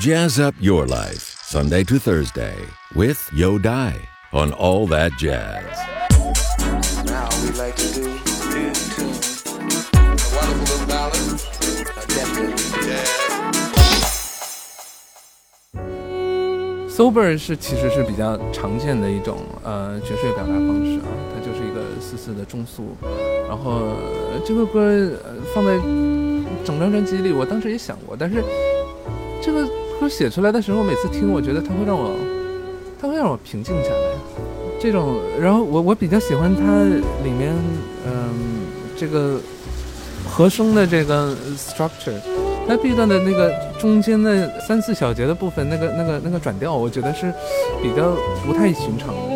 Jazz up your life, Sunday to Thursday, with Yo Dai on All That Jazz. Now we like to do new tune. A wonderful little ballad, adapted jazz. Sober 是其实是比较常见的一种呃爵士乐表达方式啊，它就是一个四四的中速，然后、呃这个歌呃放在整张专辑里，我当时也想过，但是这个 就写出来的时候，每次听，我觉得它会让我，它会让我平静下来。这种，然后我我比较喜欢它里面嗯、这个和声的这个 structure。它 B 段的那个中间的三四小节的部分，那个那个那个转调，我觉得是比较不太寻常的。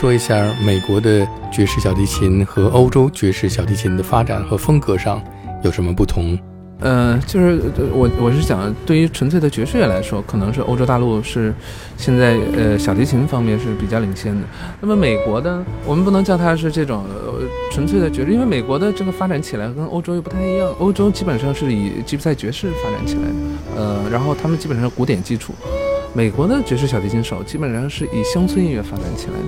说一下美国的爵士小提琴和欧洲爵士小提琴的发展和风格上有什么不同？呃，就是我我是想，对于纯粹的爵士乐来说，可能是欧洲大陆是现在呃小提琴方面是比较领先的。那么美国的，我们不能叫它是这种呃纯粹的爵士，因为美国的这个发展起来跟欧洲又不太一样。欧洲基本上是以吉普赛爵士发展起来的，呃，然后他们基本上是古典基础。美国的爵士小提琴手基本上是以乡村音乐发展起来的，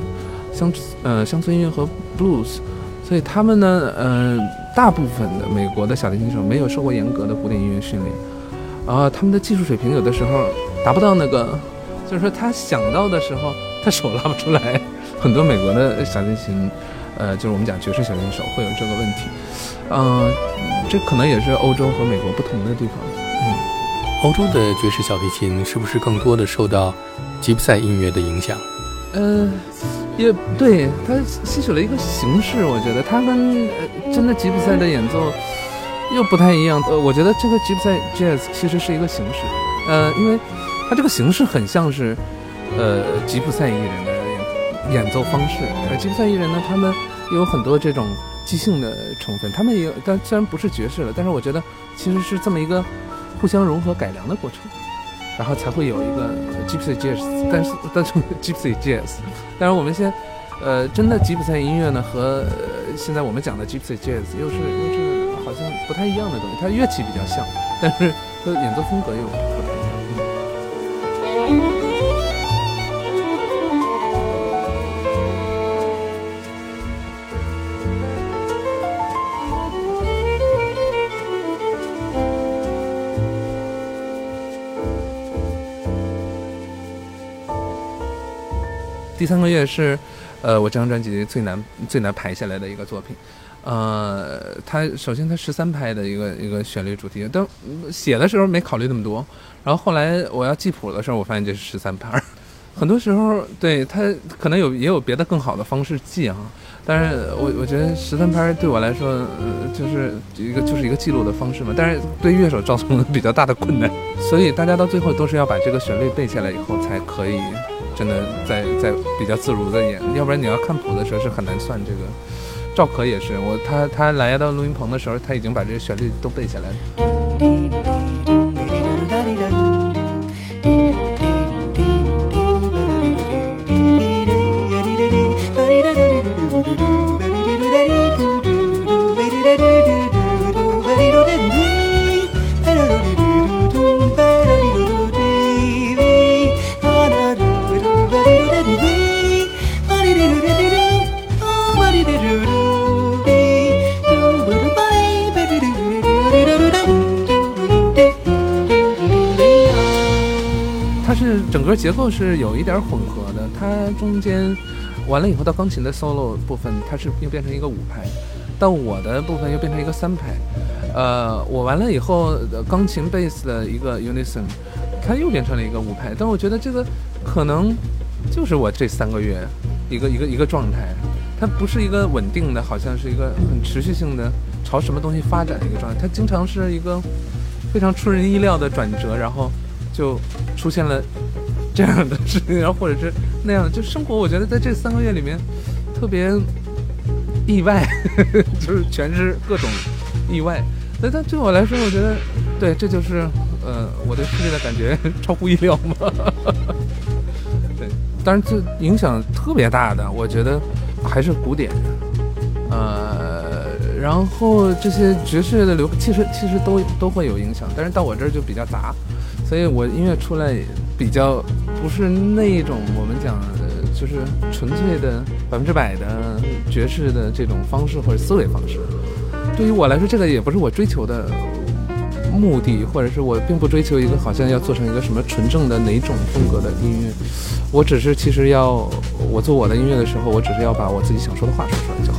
乡呃乡村音乐和 blues，所以他们呢，呃，大部分的美国的小提琴手没有受过严格的古典音乐训练，然后他们的技术水平有的时候达不到那个，就是说他想到的时候，他手拉不出来，很多美国的小提琴，呃，就是我们讲爵士小提琴手会有这个问题。嗯、这可能也是欧洲和美国不同的地方。嗯欧洲的爵士小提琴是不是更多的受到吉普赛音乐的影响？呃，也对，它吸取了一个形式，我觉得它跟呃真的吉普赛的演奏又不太一样。呃，我觉得这个吉普赛 jazz 其实是一个形式，呃，因为它这个形式很像是呃吉普赛艺人的演演奏方式，而吉普赛艺人呢，他们有很多这种即兴的成分，他们也有，但虽然不是爵士了，但是我觉得其实是这么一个互相融合改良的过程。然后才会有一个 Gypsy Jazz，但是但是 Gypsy Jazz，但是我们先呃真的吉普赛音乐呢和、呃、现在我们讲的 Gypsy Jazz 又是又是好像不太一样的东西，它乐器比较像，但是它的演奏风格又第三个月是，呃，我这张专辑最难最难排下来的一个作品。呃，它首先它十三拍的一个一个旋律主题，但写的时候没考虑那么多。然后后来我要记谱的时候，我发现这是十三拍儿。很多时候，对它可能有也有别的更好的方式记啊。但是我我觉得十三拍对我来说，呃，就是一个就是一个记录的方式嘛。但是对乐手造成了比较大的困难，所以大家到最后都是要把这个旋律背下来以后，才可以真的在在比较自如的演。要不然你要看谱的时候是很难算这个。赵可也是，我他他来到录音棚的时候，他已经把这个旋律都背下来了。结构是有一点混合的，它中间完了以后到钢琴的 solo 部分，它是又变成一个五拍，到我的部分又变成一个三拍，呃，我完了以后呃钢琴贝斯的一个 unison，它又变成了一个五拍，但我觉得这个可能就是我这三个月一个一个一个状态，它不是一个稳定的，好像是一个很持续性的朝什么东西发展的一个状态，它经常是一个非常出人意料的转折，然后就出现了这样的事情，然后或者是那样，就生活，我觉得在这三个月里面特别意外，就是全是各种意外。但但对我来说，我觉得对，这就是呃我对世界的感觉超乎意料嘛。对，当然这影响特别大的，我觉得还是古典，呃，然后这些爵士的流，其实其实都都会有影响，但是到我这儿就比较杂，所以我音乐出来比较不是那一种我们讲，就是纯粹的百分之百的爵士的这种方式或者思维方式。对于我来说，这个也不是我追求的目的，或者是我并不追求一个好像要做成一个什么纯正的哪种风格的音乐。我只是其实要我做我的音乐的时候，我只是要把我自己想说的话说出来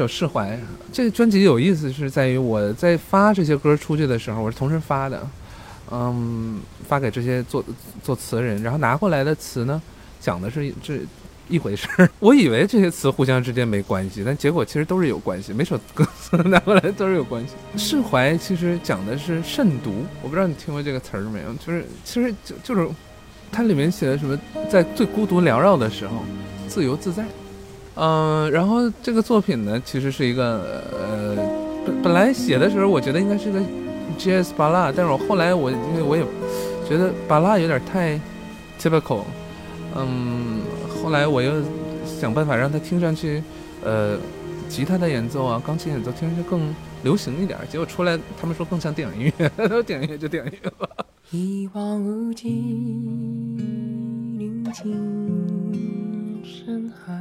首《释怀》，这个专辑有意思是在于我在发这些歌出去的时候，我是同时发的，嗯，发给这些作作词人，然后拿过来的词呢，讲的是这一回事儿。我以为这些词互相之间没关系，但结果其实都是有关系，每首歌词拿过来都是有关系。释怀其实讲的是慎独，我不知道你听过这个词儿没有，就是其实就就是它里面写的什么，在最孤独缭绕的时候，自由自在。嗯，然后这个作品呢，其实是一个呃，本本来写的时候，我觉得应该是个 jazz 巴拉，但是我后来我因为我也觉得巴拉有点太 typical，嗯，后来我又想办法让它听上去，呃，吉他的演奏啊，钢琴演奏听上去更流行一点，结果出来他们说更像电影音乐，电影音乐就电影音乐吧。一望无际，宁静深海。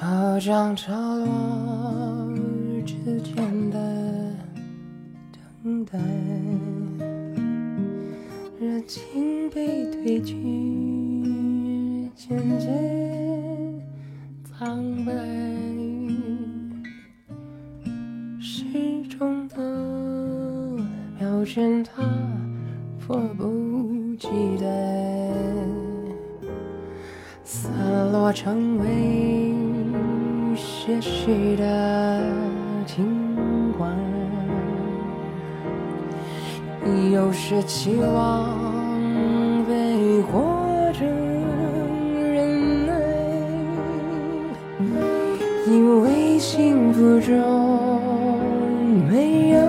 潮涨潮落之间的等待，热情被褪去，渐渐苍白，时钟的秒针它迫不及待散落成为。些许的情怀，有时期望被活着忍耐，因为幸福中没有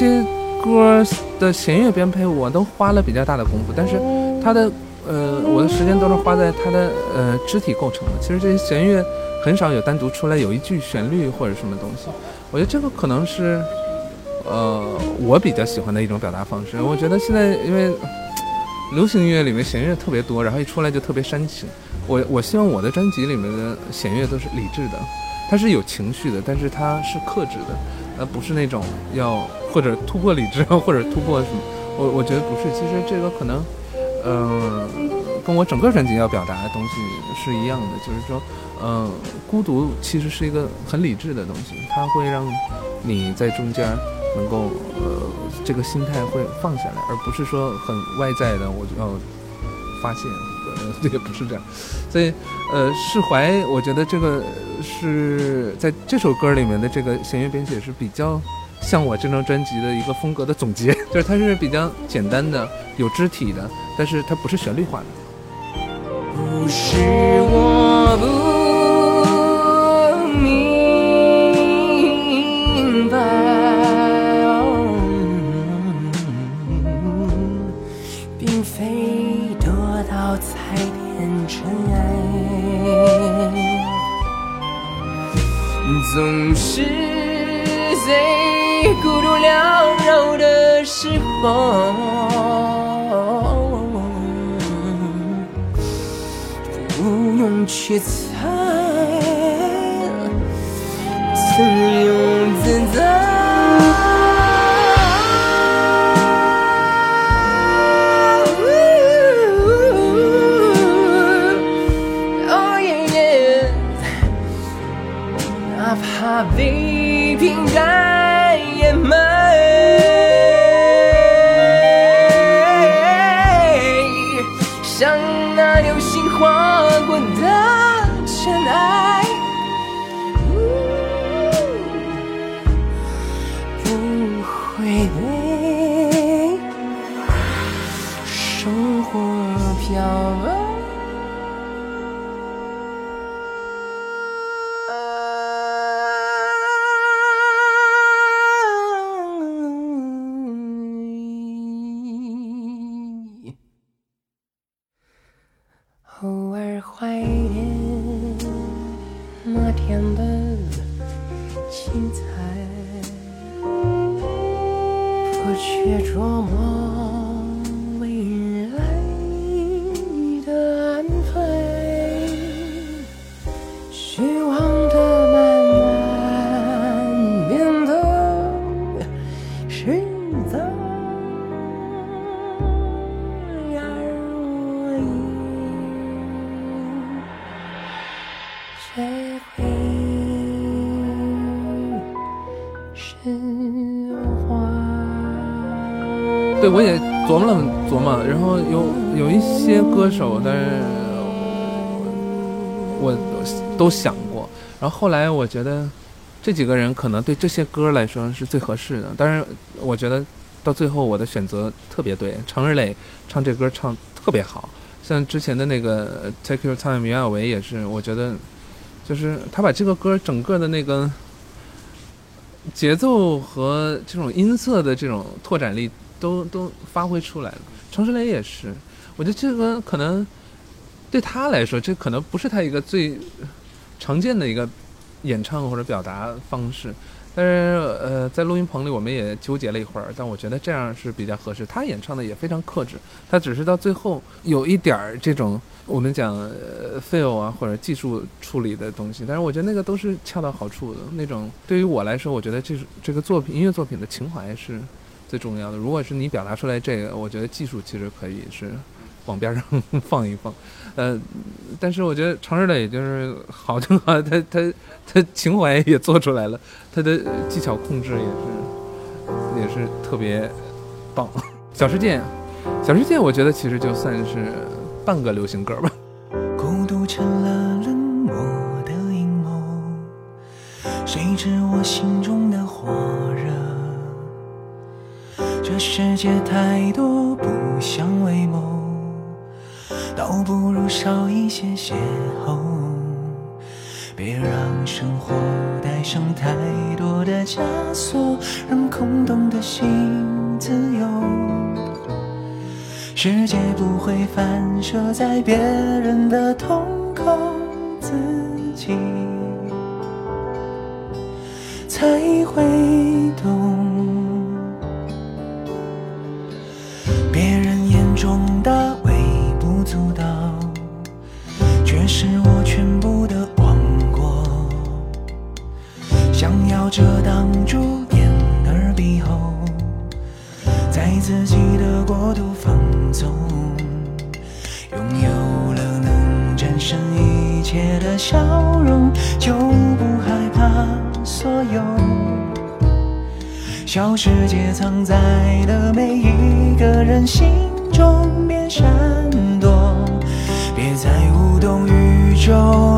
些歌的弦乐编配我都花了比较大的功夫，但是它的呃，我的时间都是花在它的呃肢体构成的。其实这些弦乐很少有单独出来有一句旋律或者什么东西。我觉得这个可能是呃我比较喜欢的一种表达方式。我觉得现在因为流行音乐里面弦乐特别多，然后一出来就特别煽情。我我希望我的专辑里面的弦乐都是理智的，它是有情绪的，但是它是克制的，而不是那种要。或者突破理智，或者突破什么？我我觉得不是。其实这个可能，嗯，跟我整个专辑要表达的东西是一样的。就是说，嗯，孤独其实是一个很理智的东西，它会让你在中间能够，呃，这个心态会放下来，而不是说很外在的我就要发泄。呃，这个不是这样。所以，呃，释怀，我觉得这个是在这首歌里面的这个弦乐编写是比较。像我这张专辑的一个风格的总结，就是它是比较简单的，有肢体的，但是它不是旋律化的。不是我不明白，并非得到才变成爱。总不用去猜，自由自在。哦耶耶，哪怕被平淡掩埋，我也琢磨了琢磨，然后有有一些歌手，但是我我都想过，然后后来我觉得这几个人可能对这些歌来说是最合适的，但是我觉得到最后我的选择特别对，常日磊唱这歌唱特别好，像之前的那个《Take Your Time》袁娅维也是，我觉得就是他把这个歌整个的那个节奏和这种音色的这种拓展力都都发挥出来了。常石磊也是，我觉得这个可能对他来说，这可能不是他一个最常见的一个演唱或者表达方式。但是呃，在录音棚里我们也纠结了一会儿，但我觉得这样是比较合适。他演唱的也非常克制，他只是到最后有一点儿这种我们讲呃 feel 啊或者技术处理的东西，但是我觉得那个都是恰到好处的那种。对于我来说，我觉得这是这个作品音乐作品的情怀是最重要的。如果是你表达出来这个，我觉得技术其实可以是往边上 放一放。呃，但是我觉得常日磊就是好就好，他他他情怀也做出来了，他的技巧控制也是也是特别棒。小世界，小世界，我觉得其实就算是半个流行歌吧。孤独成了冷漠的阴谋，谁知我心中的火？这世界太多不相为谋，倒不如少一些邂逅。别让生活带上太多的枷锁，让空洞的心自由。世界不会反射在别人的瞳孔，自己才会懂。世界藏在的每一个人心中，别闪躲，别再无动于衷。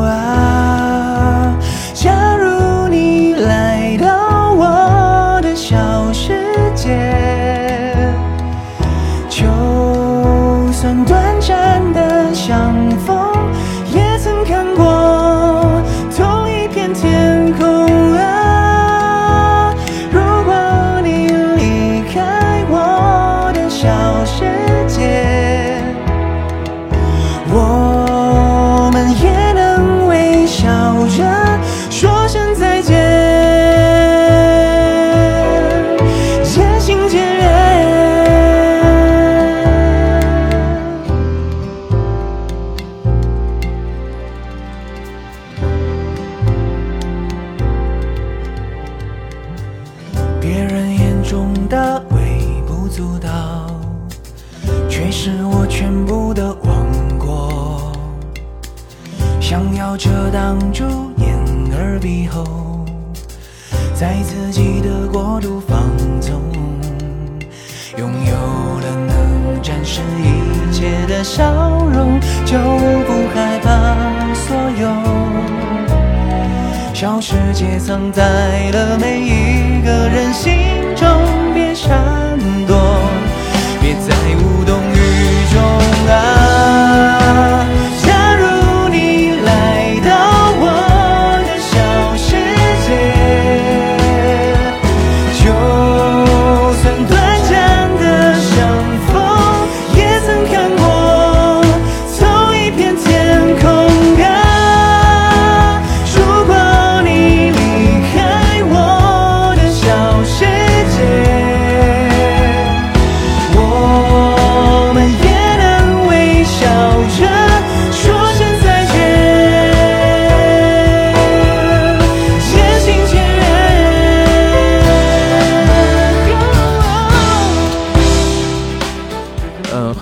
总，拥有了能战胜一切的笑容，就不害怕所有。小世界藏在了每一个人心中，别傻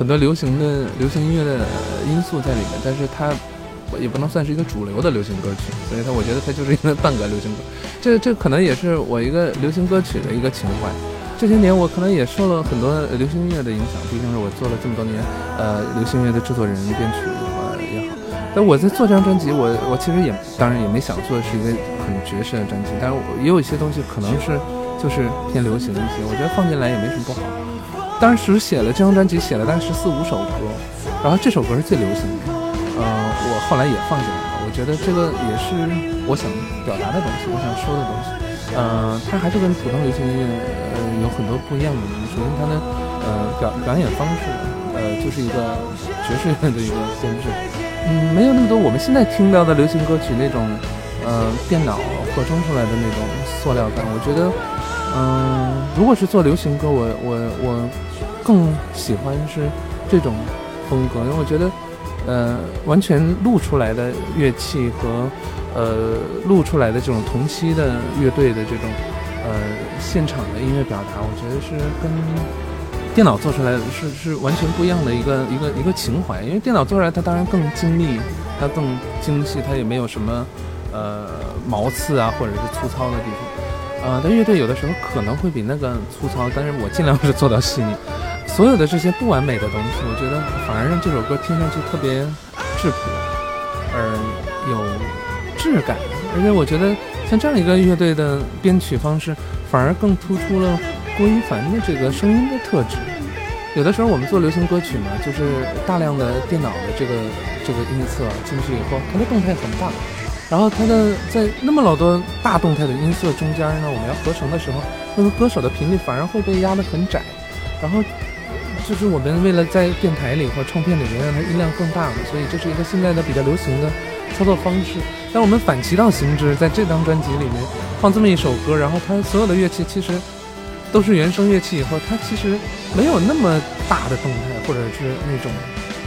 很多流行的流行音乐的因素在里面，但是它也不能算是一个主流的流行歌曲，所以它我觉得它就是一个半个流行歌。这这可能也是我一个流行歌曲的一个情怀。这些年我可能也受了很多流行音乐的影响，毕竟是我做了这么多年呃流行音乐的制作人、编曲呃也好。但我在做这张专辑，我我其实也当然也没想做是一个很爵士的专辑，但是我也有一些东西可能是就是偏流行一些，我觉得放进来也没什么不好。当时写了这张专辑，写了大概十四五首歌，然后这首歌是最流行的，呃，我后来也放进来了。我觉得这个也是我想表达的东西，我想说的东西。呃，它还是跟普通流行音乐呃有很多不一样的地方。首先，它的呃表表演方式，呃，就是一个爵士乐的一个编制，嗯，没有那么多我们现在听到的流行歌曲那种呃电脑合成出来的那种塑料感。我觉得，嗯、如果是做流行歌，我我我更喜欢是这种风格，因为我觉得，呃，完全录出来的乐器和呃录出来的这种同期的乐队的这种呃现场的音乐表达，我觉得是跟电脑做出来是是完全不一样的一个一个一个情怀。因为电脑做出来它当然更精密，它更精细，它也没有什么呃毛刺啊或者是粗糙的地方。呃，但乐队有的时候可能会比那个粗糙，但是我尽量是做到细腻。所有的这些不完美的东西，我觉得反而让这首歌听上去特别质朴，而有质感。而且我觉得像这样一个乐队的编曲方式，反而更突出了郭一凡的这个声音的特质。有的时候我们做流行歌曲嘛，就是大量的电脑的这个这个音色进去以后，它的动态很大，然后它的在那么老多大动态的音色中间呢，我们要合成的时候，那个歌手的频率反而会被压得很窄，然后就是我们为了在电台里或唱片里面让它音量更大嘛，所以这是一个现在的比较流行的操作方式。但我们反其道行之，在这张专辑里面放这么一首歌，然后它所有的乐器其实都是原声乐器，以后它其实没有那么大的动态，或者是那种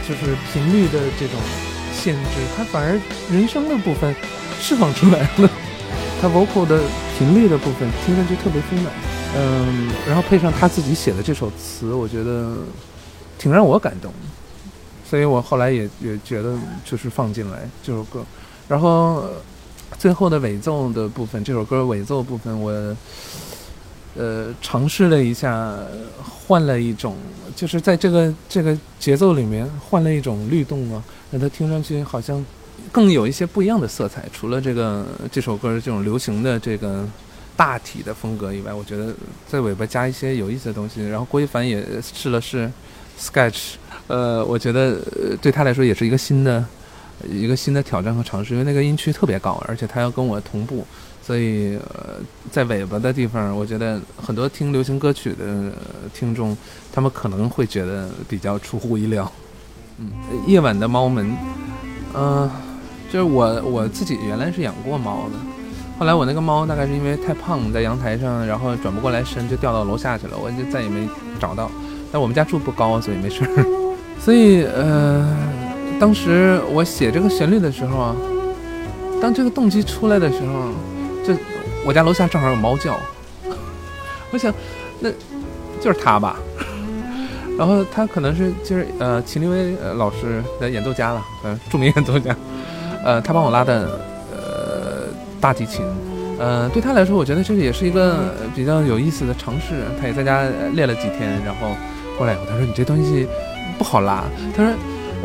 就是频率的这种限制，他反而人声的部分释放出来了，他 vocal 的频率的部分听上去特别丰满。嗯，然后配上他自己写的这首词，我觉得挺让我感动，所以我后来也也觉得就是放进来这首歌，然后最后的尾奏的部分，这首歌尾奏部分我呃尝试了一下，换了一种，就是在这个这个节奏里面换了一种律动啊，让它听上去好像更有一些不一样的色彩。除了这个这首歌这种流行的这个大体的风格以外，我觉得在尾巴加一些有意思的东西。然后郭一凡也试了试 Sketch，呃，我觉得对他来说也是一个新的一个新的挑战和尝试，因为那个音区特别高，而且他要跟我同步，所以呃在尾巴的地方，我觉得很多听流行歌曲的听众，他们可能会觉得比较出乎意料。嗯，夜晚的猫们，嗯、就是我我自己原来是养过猫的，后来我那个猫大概是因为太胖，在阳台上，然后转不过来身，就掉到楼下去了，我就再也没找到。但我们家住不高，所以没事儿。所以呃，当时我写这个旋律的时候啊，当这个动机出来的时候，就我家楼下正好有猫叫，我想那就是他吧。然后他可能是就是呃秦立威老师的演奏家了，呃著名演奏家，呃他帮我拉的呃大提琴，呃对他来说，我觉得这个也是一个比较有意思的尝试。他也在家练了几天，然后过来以后他说你这东西不好拉，他说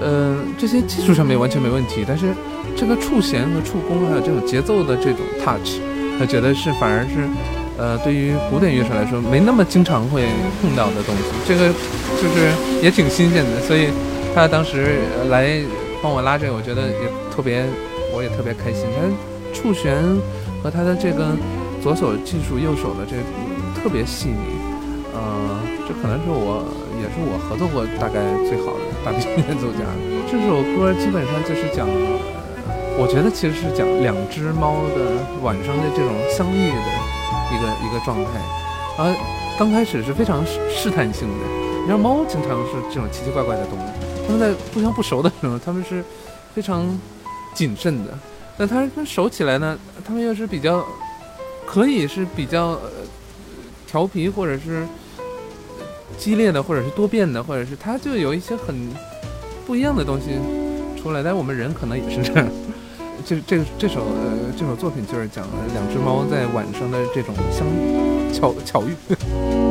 呃这些技术上面完全没问题，但是这个触弦和触弓还有这种节奏的这种 touch，他觉得是反而是。呃，对于古典乐手来说，没那么经常会碰到的东西，这个就是也挺新鲜的。所以他当时来帮我拉这个，我觉得也特别，我也特别开心。他触弦和他的这个左手技术，右手的这个特别细腻。呃，这可能是我也是我合作过大概最好的大提琴演奏家。这首歌基本上就是讲，我觉得其实是讲两只猫的晚上的这种相遇的。一个一个状态，然后刚开始是非常试探性的。你知道猫经常是这种奇奇怪怪的动物，它们在互相不熟的时候，它们是非常谨慎的。那它跟熟起来呢，它们又是比较可以是比较呃调皮，或者是激烈的，或者是多变的，或者是它就有一些很不一样的东西出来。但我们人可能也是这样。这这这首呃这首作品就是讲两只猫在晚上的这种相遇巧巧遇。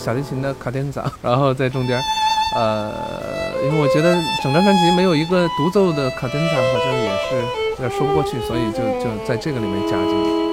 小提琴的卡丁萨，然后在中间，呃，因为我觉得整张专辑没有一个独奏的卡丁萨，好像也是有点说不过去，所以就就在这个里面加进去。